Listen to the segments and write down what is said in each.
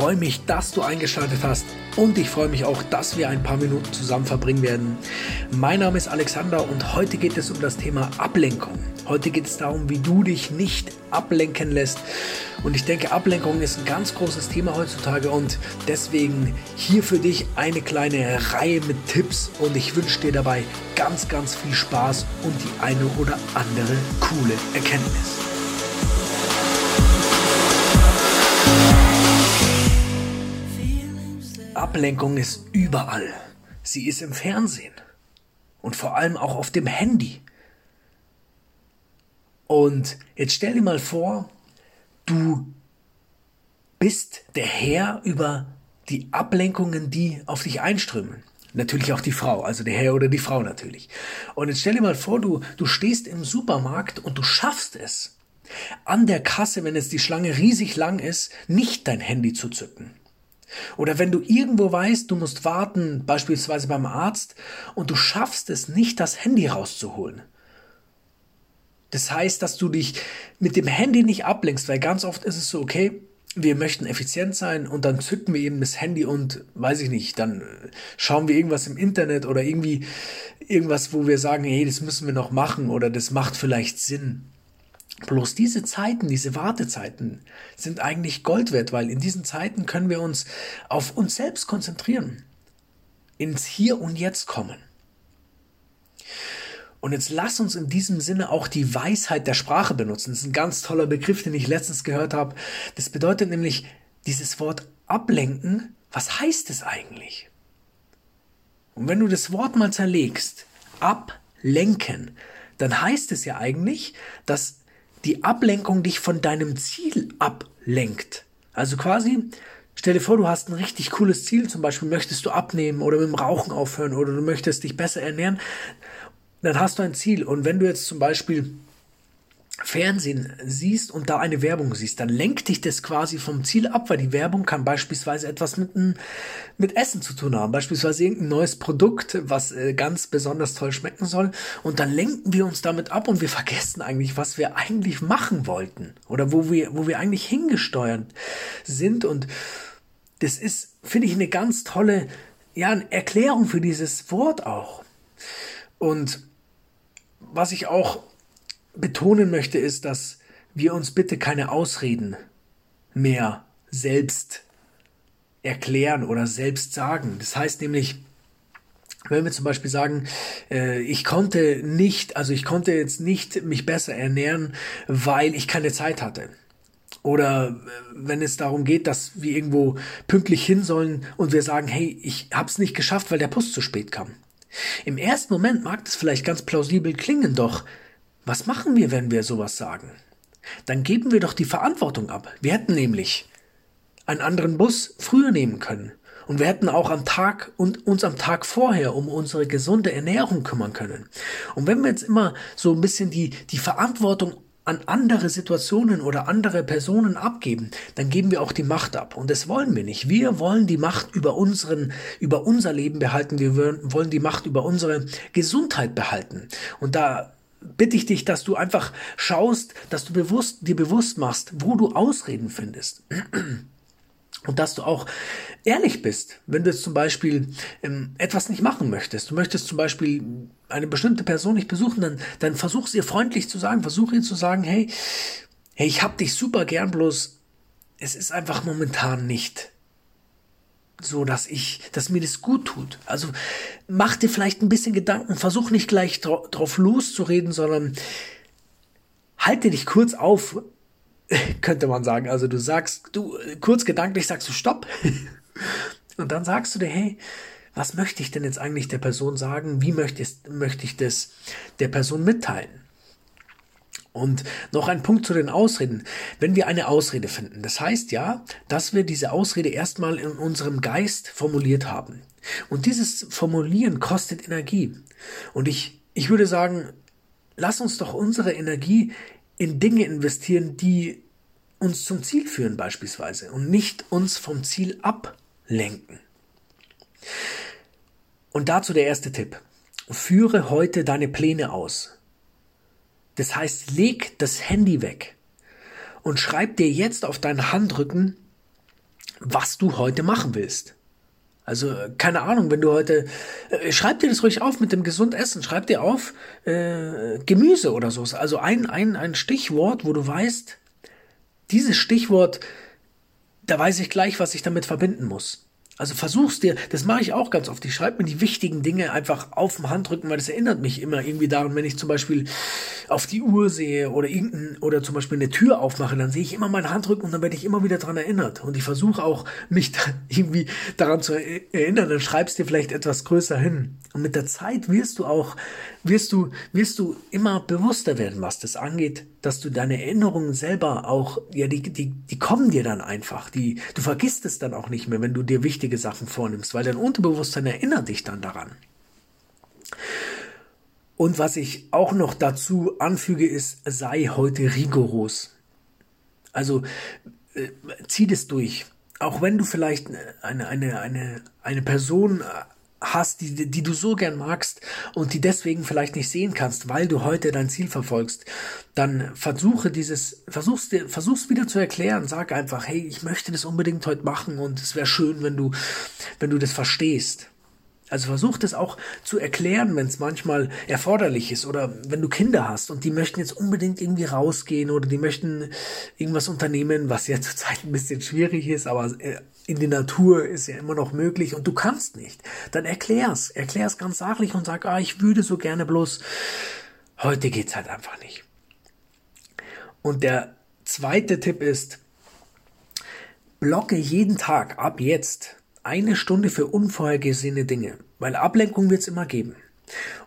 freue mich, dass du eingeschaltet hast und ich freue mich auch, dass wir ein paar Minuten zusammen verbringen werden. Mein Name ist Alexander und heute geht es um das Thema Ablenkung. Heute geht es darum, wie du dich nicht ablenken lässt. Und ich denke, Ablenkung ist ein ganz großes Thema heutzutage und deswegen hier für dich eine kleine Reihe mit Tipps und ich wünsche dir dabei ganz, ganz viel Spaß und die eine oder andere coole Erkenntnis. Ablenkung ist überall. Sie ist im Fernsehen und vor allem auch auf dem Handy. Und jetzt stell dir mal vor, du bist der Herr über die Ablenkungen, die auf dich einströmen. Natürlich auch die Frau, also der Herr oder die Frau natürlich. Und jetzt stell dir mal vor, du, du stehst im Supermarkt und du schaffst es, an der Kasse, wenn jetzt die Schlange riesig lang ist, nicht dein Handy zu zücken. Oder wenn du irgendwo weißt, du musst warten, beispielsweise beim Arzt, und du schaffst es nicht, das Handy rauszuholen. Das heißt, dass du dich mit dem Handy nicht ablenkst, weil ganz oft ist es so, okay, wir möchten effizient sein und dann zücken wir eben das Handy und weiß ich nicht, dann schauen wir irgendwas im Internet oder irgendwie irgendwas, wo wir sagen, hey, das müssen wir noch machen oder das macht vielleicht Sinn. Bloß diese Zeiten, diese Wartezeiten sind eigentlich Gold wert, weil in diesen Zeiten können wir uns auf uns selbst konzentrieren, ins Hier und Jetzt kommen. Und jetzt lass uns in diesem Sinne auch die Weisheit der Sprache benutzen. Das ist ein ganz toller Begriff, den ich letztens gehört habe. Das bedeutet nämlich dieses Wort ablenken. Was heißt es eigentlich? Und wenn du das Wort mal zerlegst, ablenken, dann heißt es ja eigentlich, dass die Ablenkung dich von deinem Ziel ablenkt. Also quasi, stell dir vor, du hast ein richtig cooles Ziel, zum Beispiel möchtest du abnehmen oder mit dem Rauchen aufhören oder du möchtest dich besser ernähren, dann hast du ein Ziel. Und wenn du jetzt zum Beispiel Fernsehen siehst und da eine Werbung siehst, dann lenkt dich das quasi vom Ziel ab, weil die Werbung kann beispielsweise etwas mit, mit Essen zu tun haben, beispielsweise irgendein neues Produkt, was äh, ganz besonders toll schmecken soll. Und dann lenken wir uns damit ab und wir vergessen eigentlich, was wir eigentlich machen wollten oder wo wir, wo wir eigentlich hingesteuert sind. Und das ist, finde ich, eine ganz tolle, ja, eine Erklärung für dieses Wort auch. Und was ich auch betonen möchte, ist, dass wir uns bitte keine Ausreden mehr selbst erklären oder selbst sagen. Das heißt nämlich, wenn wir zum Beispiel sagen, äh, ich konnte nicht, also ich konnte jetzt nicht mich besser ernähren, weil ich keine Zeit hatte. Oder äh, wenn es darum geht, dass wir irgendwo pünktlich hin sollen und wir sagen, hey, ich hab's nicht geschafft, weil der Bus zu spät kam. Im ersten Moment mag das vielleicht ganz plausibel klingen, doch was machen wir, wenn wir sowas sagen? Dann geben wir doch die Verantwortung ab. Wir hätten nämlich einen anderen Bus früher nehmen können. Und wir hätten auch am Tag und uns am Tag vorher um unsere gesunde Ernährung kümmern können. Und wenn wir jetzt immer so ein bisschen die, die Verantwortung an andere Situationen oder andere Personen abgeben, dann geben wir auch die Macht ab. Und das wollen wir nicht. Wir wollen die Macht über unseren, über unser Leben behalten. Wir wollen die Macht über unsere Gesundheit behalten. Und da bitte ich dich, dass du einfach schaust, dass du bewusst, dir bewusst machst, wo du Ausreden findest. Und dass du auch ehrlich bist, wenn du jetzt zum Beispiel ähm, etwas nicht machen möchtest. Du möchtest zum Beispiel eine bestimmte Person nicht besuchen, dann, dann versuch es ihr freundlich zu sagen, versuch ihr zu sagen, hey, hey, ich hab dich super gern, bloß es ist einfach momentan nicht so dass ich, dass mir das gut tut. Also mach dir vielleicht ein bisschen Gedanken, versuch nicht gleich dra drauf loszureden, sondern halte dich kurz auf, könnte man sagen. Also du sagst, du kurz gedanklich sagst du Stopp und dann sagst du dir, hey, was möchte ich denn jetzt eigentlich der Person sagen? Wie möchte ich, möchte ich das der Person mitteilen? Und noch ein Punkt zu den Ausreden. Wenn wir eine Ausrede finden, das heißt ja, dass wir diese Ausrede erstmal in unserem Geist formuliert haben. Und dieses Formulieren kostet Energie. Und ich, ich würde sagen, lass uns doch unsere Energie in Dinge investieren, die uns zum Ziel führen beispielsweise und nicht uns vom Ziel ablenken. Und dazu der erste Tipp. Führe heute deine Pläne aus. Das heißt, leg das Handy weg und schreib dir jetzt auf deinen Handrücken was du heute machen willst. Also keine Ahnung, wenn du heute, äh, schreib dir das ruhig auf mit dem gesund Essen, schreib dir auf äh, Gemüse oder so. Also ein, ein, ein Stichwort, wo du weißt, dieses Stichwort, da weiß ich gleich, was ich damit verbinden muss. Also versuch's dir, das mache ich auch ganz oft. Ich schreibe mir die wichtigen Dinge einfach auf dem Handrücken, weil das erinnert mich immer irgendwie daran, wenn ich zum Beispiel auf die Uhr sehe oder irgendein, oder zum Beispiel eine Tür aufmache, dann sehe ich immer meinen Handrücken und dann werde ich immer wieder daran erinnert. Und ich versuche auch, mich irgendwie daran zu erinnern. Dann schreibst dir vielleicht etwas größer hin. Und mit der Zeit wirst du auch, wirst du, wirst du immer bewusster werden, was das angeht, dass du deine Erinnerungen selber auch, ja, die, die, die kommen dir dann einfach. Die, du vergisst es dann auch nicht mehr, wenn du dir wichtige Sachen vornimmst, weil dein Unterbewusstsein erinnert dich dann daran. Und was ich auch noch dazu anfüge, ist, sei heute rigoros. Also äh, zieh das durch. Auch wenn du vielleicht eine, eine, eine, eine Person hast, die, die du so gern magst und die deswegen vielleicht nicht sehen kannst, weil du heute dein Ziel verfolgst, dann versuche dieses, versuch's dir, versuch's wieder zu erklären. Sag einfach, hey, ich möchte das unbedingt heute machen und es wäre schön, wenn du, wenn du das verstehst. Also versuch das auch zu erklären, wenn es manchmal erforderlich ist oder wenn du Kinder hast und die möchten jetzt unbedingt irgendwie rausgehen oder die möchten irgendwas unternehmen, was ja zurzeit ein bisschen schwierig ist, aber äh, in die Natur ist ja immer noch möglich und du kannst nicht. Dann erklär's, erklär's ganz sachlich und sag, ah, ich würde so gerne bloß, heute geht's halt einfach nicht. Und der zweite Tipp ist, blocke jeden Tag ab jetzt eine Stunde für unvorhergesehene Dinge, weil Ablenkung wird es immer geben.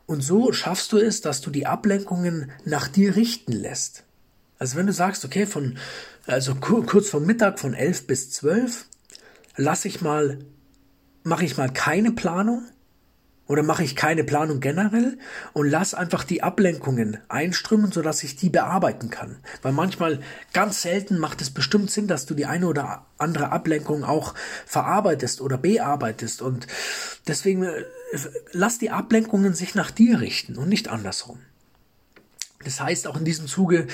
Und so schaffst du es, dass du die Ablenkungen nach dir richten lässt. Also wenn du sagst, okay, von, also kurz vom Mittag von 11 bis 12, lass ich mal, mache ich mal keine Planung oder mache ich keine Planung generell und lass einfach die Ablenkungen einströmen, sodass ich die bearbeiten kann. Weil manchmal, ganz selten macht es bestimmt Sinn, dass du die eine oder andere Ablenkung auch verarbeitest oder bearbeitest. Und deswegen äh, lass die Ablenkungen sich nach dir richten und nicht andersrum. Das heißt, auch in diesem Zuge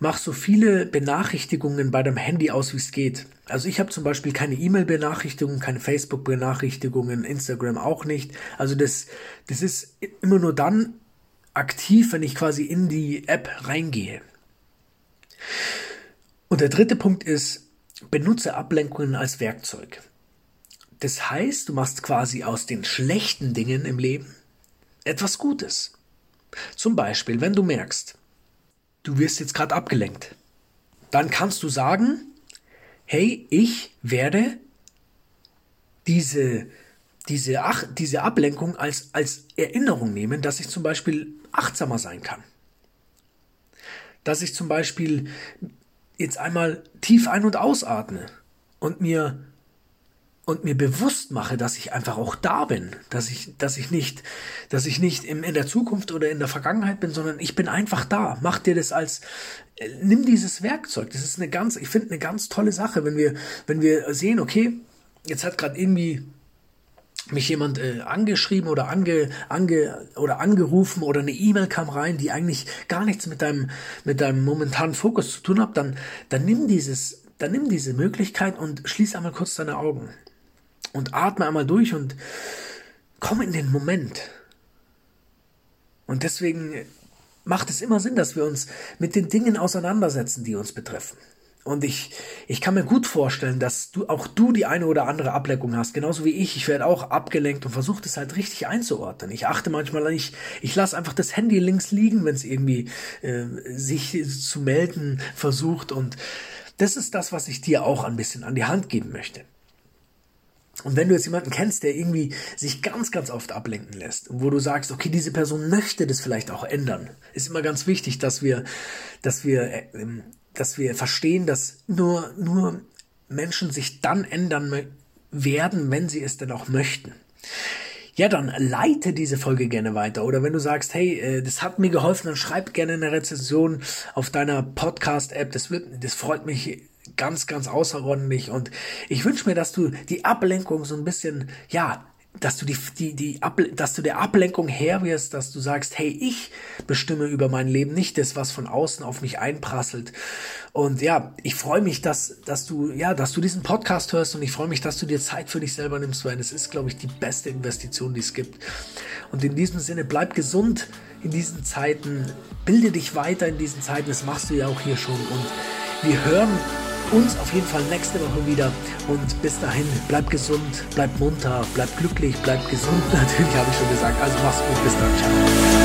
mach so viele Benachrichtigungen bei deinem Handy aus, wie es geht. Also ich habe zum Beispiel keine E-Mail-Benachrichtigungen, keine Facebook-Benachrichtigungen, Instagram auch nicht. Also das, das ist immer nur dann aktiv, wenn ich quasi in die App reingehe. Und der dritte Punkt ist, benutze Ablenkungen als Werkzeug. Das heißt, du machst quasi aus den schlechten Dingen im Leben etwas Gutes. Zum Beispiel, wenn du merkst, du wirst jetzt gerade abgelenkt, dann kannst du sagen, hey, ich werde diese, diese, Ach, diese Ablenkung als, als Erinnerung nehmen, dass ich zum Beispiel achtsamer sein kann. Dass ich zum Beispiel jetzt einmal tief ein- und ausatme und mir und mir bewusst mache, dass ich einfach auch da bin, dass ich, dass ich nicht, dass ich nicht im, in der Zukunft oder in der Vergangenheit bin, sondern ich bin einfach da. Mach dir das als, äh, nimm dieses Werkzeug. Das ist eine ganz, ich finde eine ganz tolle Sache, wenn wir, wenn wir sehen, okay, jetzt hat gerade irgendwie mich jemand äh, angeschrieben oder ange, ange oder angerufen oder eine E-Mail kam rein, die eigentlich gar nichts mit deinem mit deinem momentanen Fokus zu tun hat, dann dann nimm dieses dann nimm diese Möglichkeit und schließ einmal kurz deine Augen und atme einmal durch und komm in den Moment. Und deswegen macht es immer Sinn, dass wir uns mit den Dingen auseinandersetzen, die uns betreffen. Und ich, ich kann mir gut vorstellen, dass du auch du die eine oder andere Ablenkung hast, genauso wie ich. Ich werde auch abgelenkt und versuche das halt richtig einzuordnen. Ich achte manchmal nicht, ich lasse einfach das Handy links liegen, wenn es irgendwie äh, sich zu melden versucht. Und das ist das, was ich dir auch ein bisschen an die Hand geben möchte. Und wenn du jetzt jemanden kennst, der irgendwie sich ganz, ganz oft ablenken lässt, wo du sagst, okay, diese Person möchte das vielleicht auch ändern, ist immer ganz wichtig, dass wir, dass wir, ähm, dass wir verstehen, dass nur, nur Menschen sich dann ändern werden, wenn sie es denn auch möchten. Ja, dann leite diese Folge gerne weiter. Oder wenn du sagst, hey, äh, das hat mir geholfen, dann schreib gerne eine Rezension auf deiner Podcast-App. Das wird, das freut mich ganz, ganz außerordentlich. Und ich wünsche mir, dass du die Ablenkung so ein bisschen, ja, dass du die, die, die dass du der Ablenkung her wirst, dass du sagst, hey, ich bestimme über mein Leben, nicht das, was von außen auf mich einprasselt. Und ja, ich freue mich, dass, dass du, ja, dass du diesen Podcast hörst und ich freue mich, dass du dir Zeit für dich selber nimmst, weil es ist, glaube ich, die beste Investition, die es gibt. Und in diesem Sinne, bleib gesund in diesen Zeiten, bilde dich weiter in diesen Zeiten, das machst du ja auch hier schon und wir hören uns auf jeden Fall nächste Woche wieder. Und bis dahin, bleib gesund, bleib munter, bleib glücklich, bleib gesund. Natürlich habe ich schon gesagt. Also mach's gut, bis dann. Ciao.